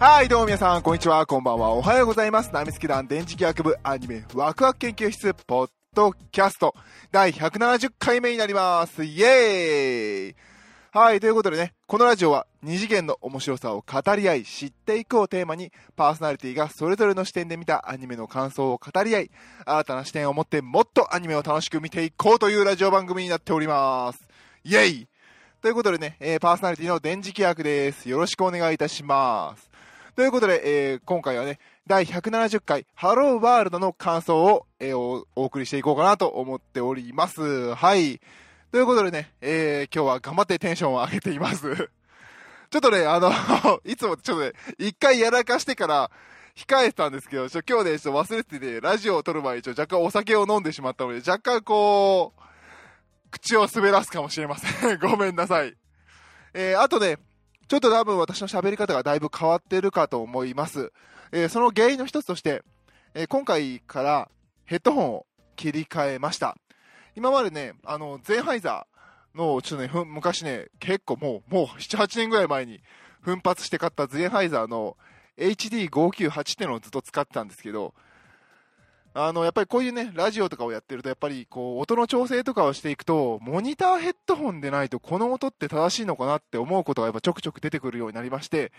はい、どうも皆さん、こんにちは、こんばんは、おはようございます。ナミスケ団電磁気学部アニメワクワク研究室ポッドキャスト第170回目になります。イエーイはい、ということでね、このラジオは二次元の面白さを語り合い、知っていくをテーマに、パーソナリティがそれぞれの視点で見たアニメの感想を語り合い、新たな視点を持ってもっとアニメを楽しく見ていこうというラジオ番組になっております。イエーイということでね、えーパーソナリティの電磁気役です。よろしくお願いいたします。ということで、えー今回はね、第170回、ハローワールドの感想を、えーおお送りしていこうかなと思っております。はい。ということでね、えー今日は頑張ってテンションを上げています。ちょっとね、あの、いつもちょっとね、一回やらかしてから、控えてたんですけど、ちょ今日ね、ちょっと忘れてて、ラジオを撮る前にちょ若干お酒を飲んでしまったので、若干こう、口を滑らすかもしれません。ごめんなさい。えーあとね、ちょっと多分私の喋り方がだいぶ変わってるかと思います。えーその原因の一つとして、えー今回からヘッドホンを切り替えました。今までね、あの、ゼンハイザーの、ちょっとね、昔ね、結構もう、もう7、8年ぐらい前に奮発して買ったゼンハイザーの HD598 っていうのをずっと使ってたんですけど、あの、やっぱりこういうね、ラジオとかをやってると、やっぱりこう、音の調整とかをしていくと、モニターヘッドホンでないと、この音って正しいのかなって思うことがやっぱちょくちょく出てくるようになりまして、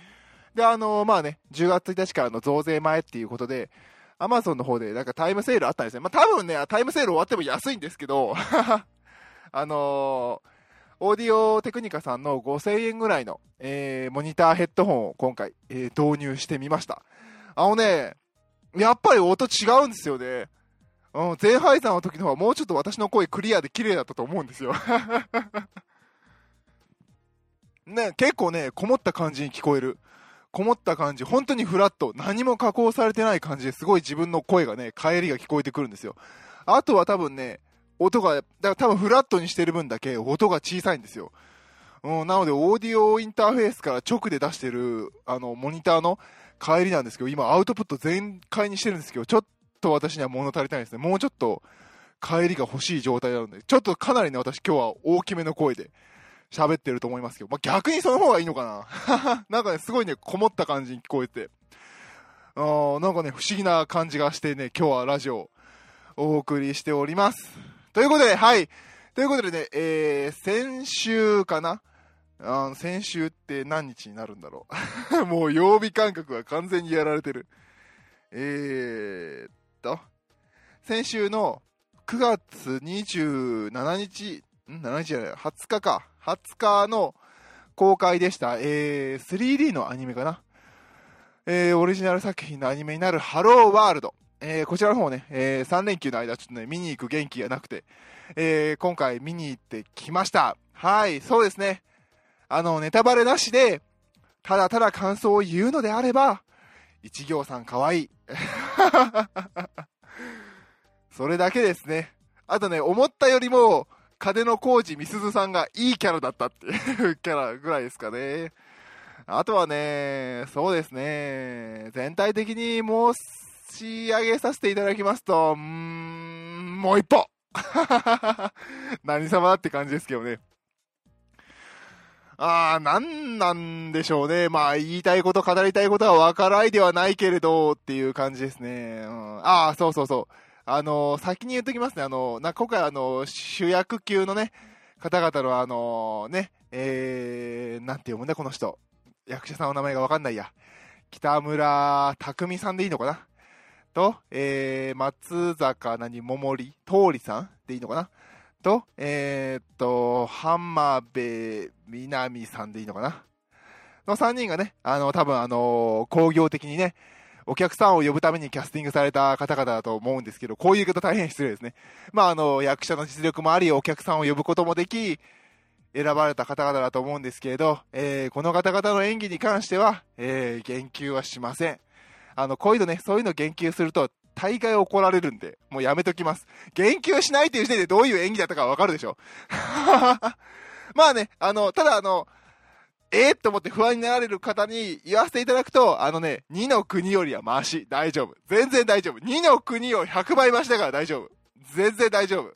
で、あの、まあね、10月1日からの増税前っていうことで、アマゾンの方でなんかタイムセールあったんですね。まあ多分ね、タイムセール終わっても安いんですけど、あのオーディオテクニカさんの5000円ぐらいの、えーモニターヘッドホンを今回、えー導入してみました。あのね、やっぱり音違うんですよね。うん、ゼンハイザーの時の方はもうちょっと私の声クリアで綺麗だったと思うんですよ。ね、結構ね、こもった感じに聞こえる。こもった感じ、本当にフラット、何も加工されてない感じですごい自分の声がね、帰りが聞こえてくるんですよ。あとは多分ね、音が、だから多分フラットにしてる分だけ音が小さいんですよ。うん、なので、オーディオインターフェースから直で出してる、あの、モニターの帰りなんですけど、今アウトプット全開にしてるんですけど、ちょっと私には物足りないですね。もうちょっと帰りが欲しい状態なので、ちょっとかなりね、私今日は大きめの声で喋ってると思いますけど、まあ、逆にその方がいいのかな なんかね、すごいね、こもった感じに聞こえて、あーなんかね、不思議な感じがしてね、今日はラジオお送りしております。ということで、はい。ということでね、えー、先週かなあ先週って何日になるんだろう もう曜日感覚が完全にやられてる。えーっと、先週の9月27日、ん ?7 日じゃない、20日か。20日の公開でした。えー、3D のアニメかな。えー、オリジナル作品のアニメになるハローワールド。えー、こちらの方ね、えー、3連休の間ちょっとね、見に行く元気がなくて、えー、今回見に行ってきました。はい、そうですね。あの、ネタバレなしで、ただただ感想を言うのであれば、一行さんかわいい。それだけですね。あとね、思ったよりも、金の工事みすずさんがいいキャラだったっていう キャラぐらいですかね。あとはね、そうですね、全体的に申し上げさせていただきますと、うーん、もう一歩 何様だって感じですけどね。あー、なんなんでしょうね。まあ、言いたいこと、語りたいことは分からないではないけれど、っていう感じですね。うん、あー、そうそうそう。あのー先に言っときますね。あのーな、今回あのー主役級のね、方々のあのね、えー、なんて読むんだ、この人。役者さんの名前が分かんないや。北村匠さんでいいのかなと、えー、松坂何桃李桃李さんでいいのかなと、えー、っと、浜辺美波さんでいいのかな？の3人がね、あの、多分あの工業的にね、お客さんを呼ぶためにキャスティングされた方々だと思うんですけど、こういう言い方大変失礼ですね。まあ、あの、役者の実力もあり、お客さんを呼ぶこともでき、選ばれた方々だと思うんですけれど、えーこの方々の演技に関しては、えー言及はしません。あの、こういうのね、そういうの言及すると、大概怒られるんで、もうやめときます。言及しないという時点でどういう演技だったかわかるでしょ。まあね、あの、ただあの、えー、と思って不安になられる方に言わせていただくと、あのね、2の国よりはマシ。大丈夫。全然大丈夫。2の国を100倍増しだから大丈夫。全然大丈夫。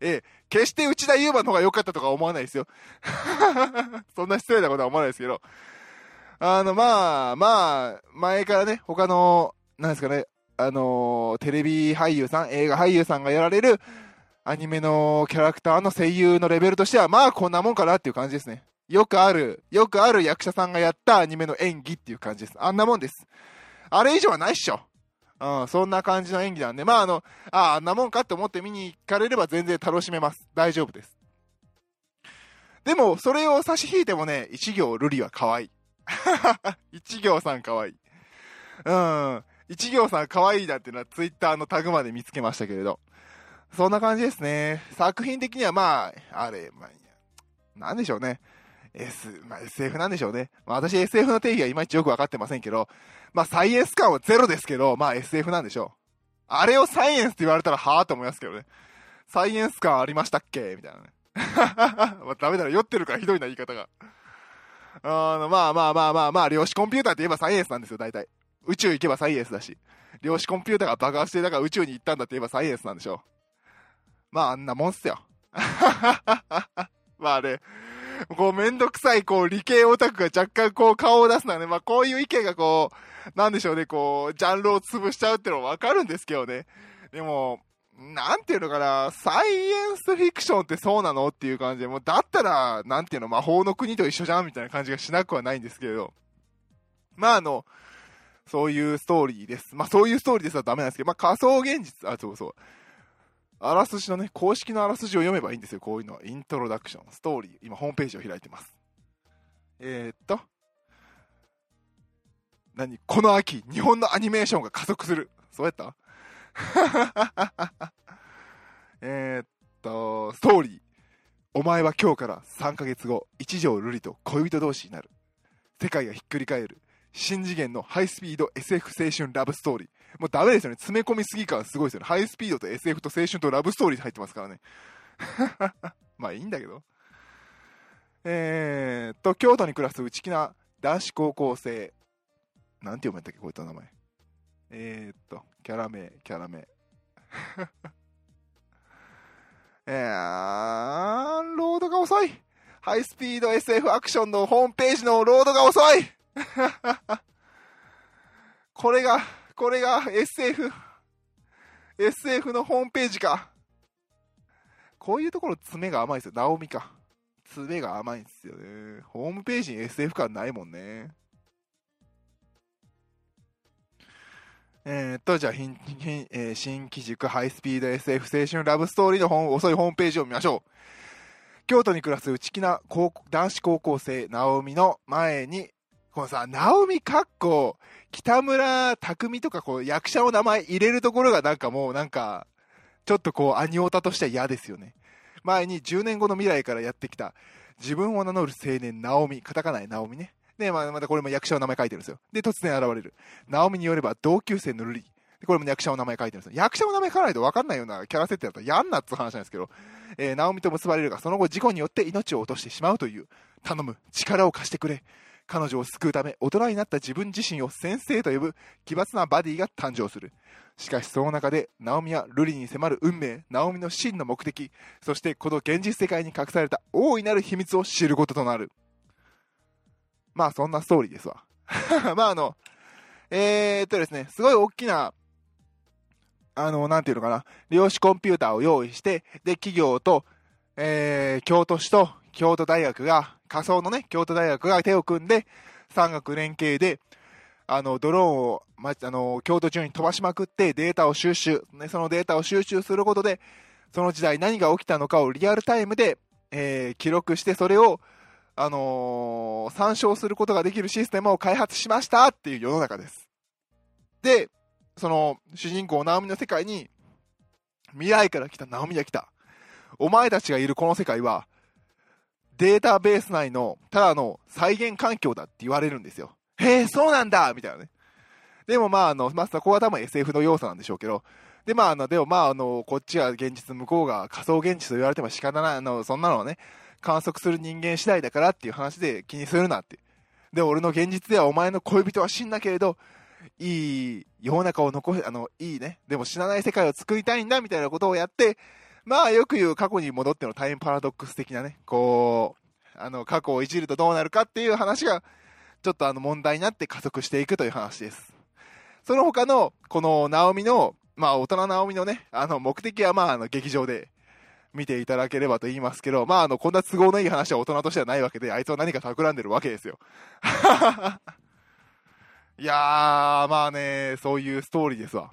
えー決して内田祐馬の方が良かったとか思わないですよ。そんな失礼なことは思わないですけど。あの、まあ、まあ、前からね、他の、なんですかね、あのテレビ俳優さん、映画俳優さんがやられる、アニメのキャラクターの声優のレベルとしては、まあこんなもんかなっていう感じですね。よくある、よくある役者さんがやったアニメの演技っていう感じです。あんなもんです。あれ以上はないっしょ。うん、そんな感じの演技なんで、まああの、ああんなもんかって思って見に行かれれば全然楽しめます。大丈夫です。でも、それを差し引いてもね、一行瑠璃は可愛い。一行さん可愛い。うん。一行さん可愛いだっていうのはツイッターのタグまで見つけましたけれど。そんな感じですね。作品的にはまあ、あれ、まあ、なんでしょうね。S、まあ、SF なんでしょうね。まあ、私 SF の定義はいまいちよくわかってませんけど、まあ、サイエンス感はゼロですけど、まあ、SF なんでしょう。あれをサイエンスって言われたら、はぁと思いますけどね。サイエンス感ありましたっけ？みたいなね。まあ、ダメだな、酔ってるからひどいな、言い方が。あの、まあまあまあまあまあ、量子コンピューターって言えばサイエンスなんですよ、大体。宇宙行けばサイエンスだし。量子コンピューターが爆発してだから宇宙に行ったんだって言えばサイエンスなんでしょう。まあ、あんなもんっすよ。まあね、こう、めんどくさい、こう、理系オタクが若干こう、顔を出すのはね、まあ、こういう意見がこう、なんでしょうね、こう、ジャンルを潰しちゃうってのはわかるんですけどね。でも、なんていうのかな、サイエンスフィクションってそうなのっていう感じで、もうだったら、なんていうの、魔法の国と一緒じゃんみたいな感じがしなくはないんですけれど。まああの、そういうストーリーです。まあそういうストーリーですはダメなんですけど、まあ仮想現実、あ、そうそう。あらすじのね、公式のあらすじを読めばいいんですよ、こういうのは。イントロダクション、ストーリー。今、ホームページを開いてます。えー、っと。何？この秋、日本のアニメーションが加速する。そうやった？えっと、ストーリー。お前は今日から3ヶ月後、一条瑠璃と恋人同士になる。世界がひっくり返る。新次元のハイスピード SF 青春ラブストーリー。もうダメですよね。詰め込みすぎ感すごいですよね。ハイスピードと SF と青春とラブストーリー入ってますからね。まあいいんだけど。えー、っと、京都に暮らす内気な男子高校生。なんて読めたっけ、こういった名前。えー、っと、キャラ名、キャラ名。えー、ロードが遅い。ハイスピード SF アクションのホームページのロードが遅い これが、これが SF、SF のホームページか。こういうところ爪が甘いですよ。ナオミか。爪が甘いんですよね。ホームページに SF 感ないもんね。えー、っと、じゃあ、ひんひんえー、新機軸ハイスピード SF 青春ラブストーリーの本遅いホームページを見ましょう。京都に暮らす内気な高男子高校生、ナオミの前に、このさ、ナオミかっこ、北村匠海とかこう役者の名前入れるところがなんかもうなんか、ちょっとこう、アニオタとしては嫌ですよね。前に10年後の未来からやってきた、自分を名乗る青年、ナオミ、カタカナでナオミね。で、まあ、またこれも役者の名前書いてるんですよ。で、突然現れる。ナオミによれば同級生のルリ。これも役者の名前書いてるんですよ。役者の名前書かないと分かんないようなキャラ設定だったらやんなって話なんですけど、えー、ナオミと結ばれるが、その後事故によって命を落としてしまうという、頼む、力を貸してくれ。彼女を救うため、大人になった自分自身を先生と呼ぶ奇抜なバディが誕生する。しかしその中で、ナオミはルリに迫る運命、ナオミの真の目的、そしてこの現実世界に隠された大いなる秘密を知ることとなる。まあそんなストーリーですわ。まああの、えー、っとですね、すごい大きな、あの、なんていうのかな、量子コンピューターを用意して、で、企業と、えー、京都市と京都大学が、仮想のね、京都大学が手を組んで、産学連携で、あの、ドローンを、ま、あの、京都中に飛ばしまくってデータを収集、ね、そのデータを収集することで、その時代何が起きたのかをリアルタイムで、えー、記録して、それを、あのー、参照することができるシステムを開発しましたっていう世の中です。で、その、主人公、ナオミの世界に、未来から来たナオミが来た。お前たちがいるこの世界は、データベース内の、ただの再現環境だって言われるんですよ。へえ、そうなんだみたいなね。でもまあ、あの、まあ、ここは多分 SF の要素なんでしょうけど、で、まあ、あの、でもまあ、あの、こっちは現実、向こうが仮想現実と言われても仕方ない、あの、そんなのをね、観測する人間次第だからっていう話で気にするなって。で、俺の現実ではお前の恋人は死んだけれど、いい世の中を残し、あの、いいね、でも死なない世界を作りたいんだみたいなことをやって、まあよく言う過去に戻ってのタイムパラドックス的なね、こう、あの、過去をいじるとどうなるかっていう話がちょっとあの問題になって加速していくという話です。その他の、このナオミの、まあ大人ナオミのね、あの目的はまああの劇場で見ていただければと言いますけど、まああのこんな都合のいい話は大人としてはないわけで、あいつは何か企んでるわけですよ。いやー、まあね、そういうストーリーですわ。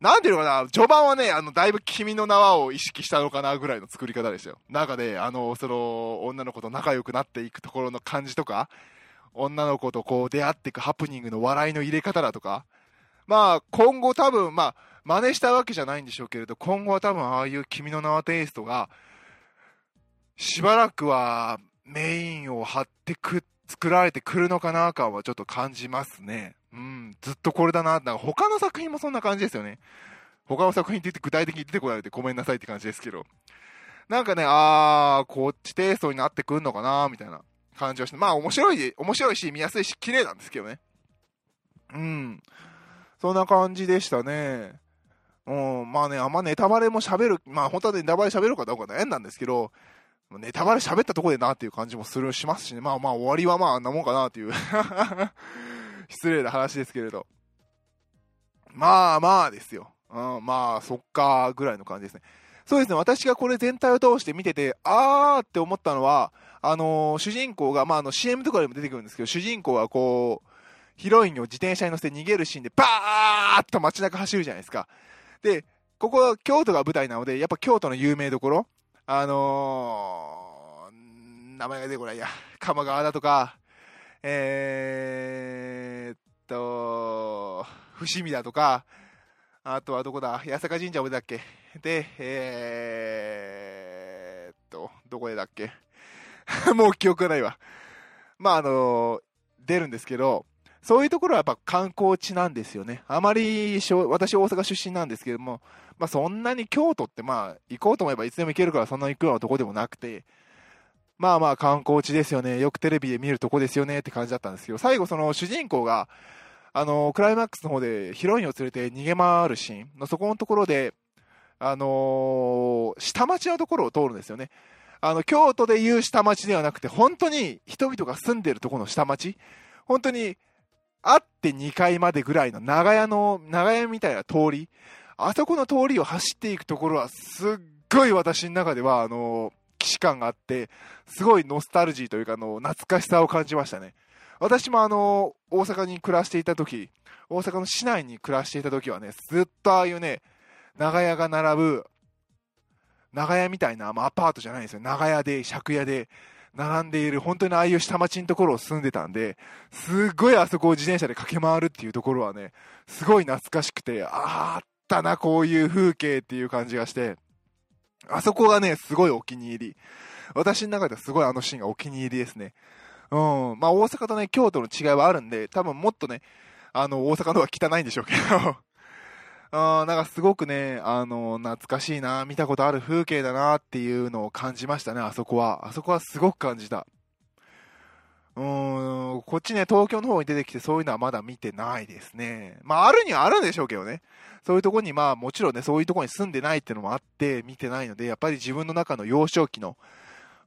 なんていうのかな、序盤はね、あの、だいぶ君の名はを意識したのかなぐらいの作り方でしたよ。中で、あの、その、女の子と仲良くなっていくところの感じとか、女の子とこう出会っていくハプニングの笑いの入れ方だとか、まあ、今後多分、まあ、真似したわけじゃないんでしょうけれど、今後は多分ああいう君の名はテイストが、しばらくはメインを張ってく、作られてくるのかな感はちょっと感じますね。うん、ずっとこれだな。なんか他の作品もそんな感じですよね。他の作品って言って具体的に出てこられてごめんなさいって感じですけど。なんかね、あー、こっちテイストになってくんのかなみたいな感じはして。まあ面白い、面白いし、見やすいし、綺麗なんですけどね。うん。そんな感じでしたね。うん、まあね、あんまネタバレも喋る、まあ本当はネタバレ喋るかどうか悩んだんですけど、ネタバレ喋ったとこでなっていう感じもする、しますしね。まあまあ終わりはまああんなもんかなっていう失礼な話ですけれど。まあまあですよ。うん、まあ、そっか、ぐらいの感じですね。そうですね、私がこれ全体を通して見てて、あーって思ったのは、あのー、主人公が、まあ、あの、CM とかでも出てくるんですけど、主人公はこう、ヒロインを自転車に乗せて逃げるシーンで、バーッと街中走るじゃないですか。で、ここは京都が舞台なので、やっぱ京都の有名どころ、あのー、名前が出てこないや、鎌川だとか、えーっと、伏見だとか、あとはどこだ？八坂神社俺だっけ？で、えーっと、どこでだっけ？もう記憶がないわ。まあ、あの、出るんですけど、そういうところはやっぱ観光地なんですよね。あまり、私大阪出身なんですけども、まあそんなに京都ってまあ行こうと思えばいつでも行けるからそんなに行くようなとこでもなくて、まあまあ観光地ですよね。よくテレビで見るとこですよねって感じだったんですけど、最後その主人公が、あの、クライマックスの方でヒロインを連れて逃げ回るシーンのそこのところで、あのー、下町のところを通るんですよね。あの、京都でいう下町ではなくて、本当に人々が住んでるところの下町、本当に、あって2階までぐらいの長屋の、長屋みたいな通り、あそこの通りを走っていくところは、すっごい私の中では、あのー、既視感があって、すごいノスタルジーというか、あの、懐かしさを感じましたね。私もあの、大阪に暮らしていた時、大阪の市内に暮らしていた時はね、ずっとああいうね、長屋が並ぶ、長屋みたいな、まあ、アパートじゃないんですよ。長屋で、借家で、並んでいる、本当にああいう下町のところを住んでたんで、すっごいあそこを自転車で駆け回るっていうところはね、すごい懐かしくて、あ、あったな、こういう風景っていう感じがして、あそこがね、すごいお気に入り。私の中ではすごいあのシーンがお気に入りですね。うん。まあ大阪とね、京都の違いはあるんで、多分もっとね、あの、大阪の方が汚いんでしょうけどあ なんかすごくね、あの、懐かしいな、見たことある風景だなっていうのを感じましたね、あそこは。あそこはすごく感じた。うーん、こっちね、東京の方に出てきてそういうのはまだ見てないですね。まあ、あるにはあるんでしょうけどね。そういうとこに、まあ、もちろんね、そういうとこに住んでないっていうのもあって、見てないので、やっぱり自分の中の幼少期の、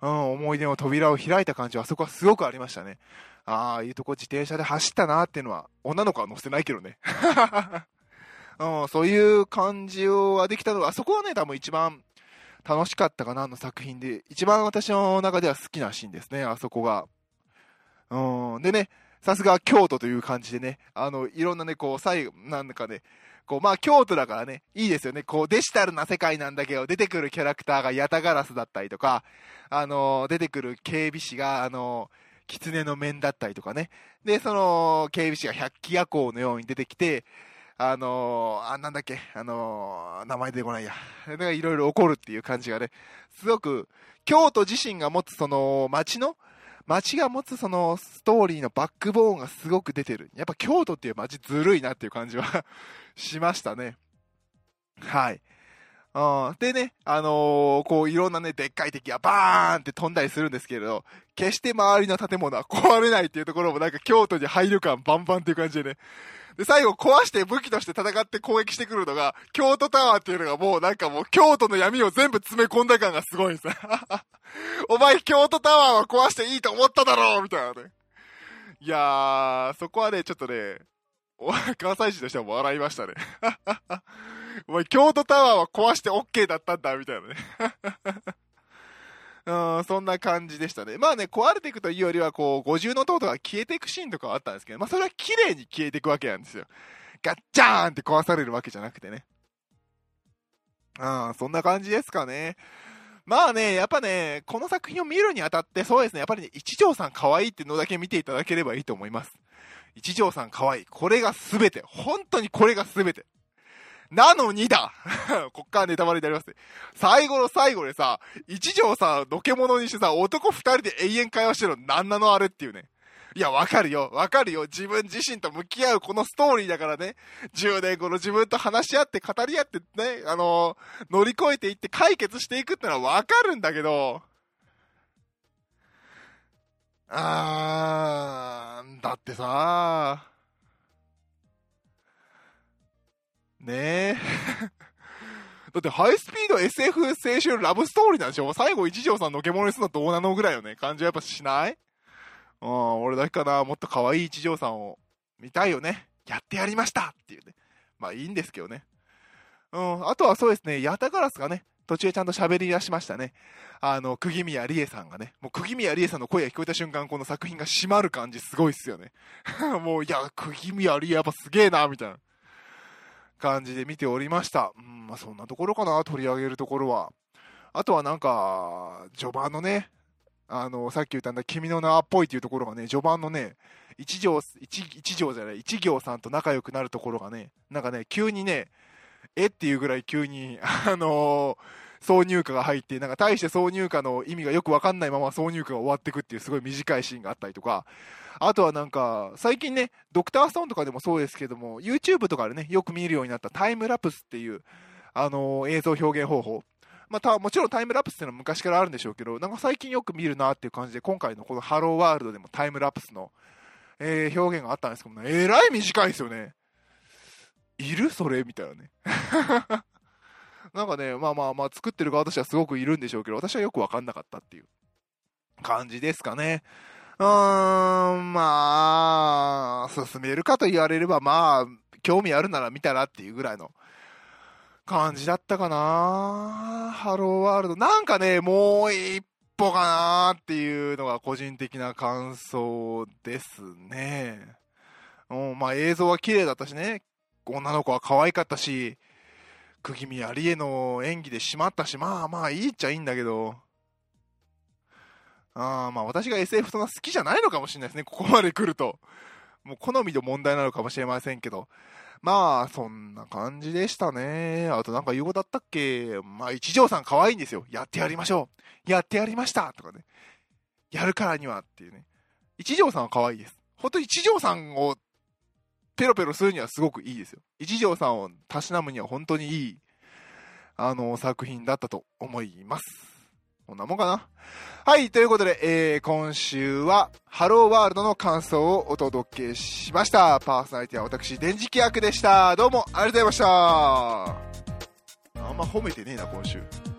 うん、思い出の扉を開いた感じは、あそこはすごくありましたね。ああいうとこ自転車で走ったなっていうのは、女の子は乗せてないけどね。うん、そういう感じはできたのは、あそこはね、多分一番楽しかったかな、の作品で。一番私の中では好きなシーンですね、あそこが。うん、でね、さすが京都という感じでね、あの、いろんなね、こう、最後、なんかね、こう、まあ、京都だからね、いいですよね。こう、デジタルな世界なんだけど、出てくるキャラクターがヤタガラスだったりとか、あの、出てくる警備士が、あの、狐の面だったりとかね。で、その、警備士が百鬼夜行のように出てきて、あのあ、なんだっけ、あの名前出てこないや。いろいろ起こるっていう感じがね、すごく、京都自身が持つその街の、街が持つそのストーリーのバックボーンがすごく出てる。やっぱ京都っていう街ずるいなっていう感じは しましたね。はい。うん、でね、あのー、こういろんなね、でっかい敵がバーンって飛んだりするんですけれど、決して周りの建物は壊れないっていうところもなんか京都に入る感バンバンっていう感じでね。で、最後壊して武器として戦って攻撃してくるのが、京都タワーっていうのがもうなんかもう京都の闇を全部詰め込んだ感がすごいんです お前京都タワーは壊していいと思っただろうみたいなね。いやー、そこはね、ちょっとね、関西人としては笑いましたね。お前、京都タワーは壊して OK だったんだ、みたいなね。うん、そんな感じでしたね。まあね、壊れていくというよりは、こう、五重の塔とか消えていくシーンとかはあったんですけど、まあそれは綺麗に消えていくわけなんですよ。ガッチャーンって壊されるわけじゃなくてね。うん、そんな感じですかね。まあね、やっぱね、この作品を見るにあたって、そうですね、やっぱりね、一条さん可愛いってのだけ見ていただければいいと思います。一条さん可愛い。これが全て。本当にこれが全て。なのにだ こっからネタバレになりますね。最後の最後でさ、一条さ、のけ者にしてさ、男二人で永遠会話してるの何なのあれっていうね。いや、わかるよ。わかるよ。自分自身と向き合うこのストーリーだからね。10年後の自分と話し合って語り合ってね、あのー、乗り越えていって解決していくってのはわかるんだけど、あー、だってさねえ。だってハイスピード SF 青春ラブストーリーなんでしょ？最後一条さんのけ者にするのどうなのぐらいよね。感じはやっぱしない？うん、俺だけかな。もっと可愛い一条さんを見たいよね。やってやりましたっていうね。まあいいんですけどね。うん、あとはそうですね、ヤタガラスがね、途中でちゃんと喋り出しましたね。あの、釘宮理恵さんがね、もう釘宮理恵さんの声が聞こえた瞬間、この作品が閉まる感じすごいっすよね。もう、いや、釘宮理恵やっぱすげえな、みたいな感じで見ておりました。うん、まあそんなところかな、取り上げるところは。あとはなんか、序盤のね、あの、さっき言ったんだ、君の名っぽいっていうところがね、序盤のね、一条、一、一条じゃない、一行さんと仲良くなるところがね、なんかね、急にね、えっていうぐらい急に、あのー、挿入歌が入って、なんか大して挿入歌の意味がよくわかんないまま挿入歌が終わってくっていうすごい短いシーンがあったりとか、あとはなんか、最近ね、ドクターストーンとかでもそうですけども、YouTube とかでね、よく見るようになったタイムラプスっていう、あのー、映像表現方法。まあ、たもちろんタイムラプスっていうのは昔からあるんでしょうけど、なんか最近よく見るなっていう感じで、今回のこのハローワールドでもタイムラプスの、えー、表現があったんですけどもね、えらい短いですよね。いる？それ？みたいなね。なんかね、まあまあまあ、作ってる側としてはすごくいるんでしょうけど、私はよくわかんなかったっていう感じですかね。うーん、まあ、進めるかと言われれば、まあ、興味あるなら見たらっていうぐらいの感じだったかなハローワールド。なんかね、もう一歩かなっていうのが個人的な感想ですね。うん、まあ映像は綺麗だったしね、女の子は可愛かったし、釘宮理恵の演技でしまったし、まあまあいいっちゃいいんだけど、あまあ私が SF そんな好きじゃないのかもしれないですね、ここまで来ると。もう好みの問題なのかもしれませんけど。まあ、そんな感じでしたね。あとなんか言うことあったっけ？まあ、一条さん可愛いんですよ。やってやりましょう。やってやりましたとかね。やるからにはっていうね。一条さんは可愛いです。ほんと一条さんをペロペロするにはすごくいいですよ。一条さんをたしなむには本当にいい、あの、作品だったと思います。こんなもんかな。はい、ということで、えー、今週は、ハローワールドの感想をお届けしました。パーソナリティは私、電磁気役でした。どうもありがとうございました。あんま褒めてねえな、今週。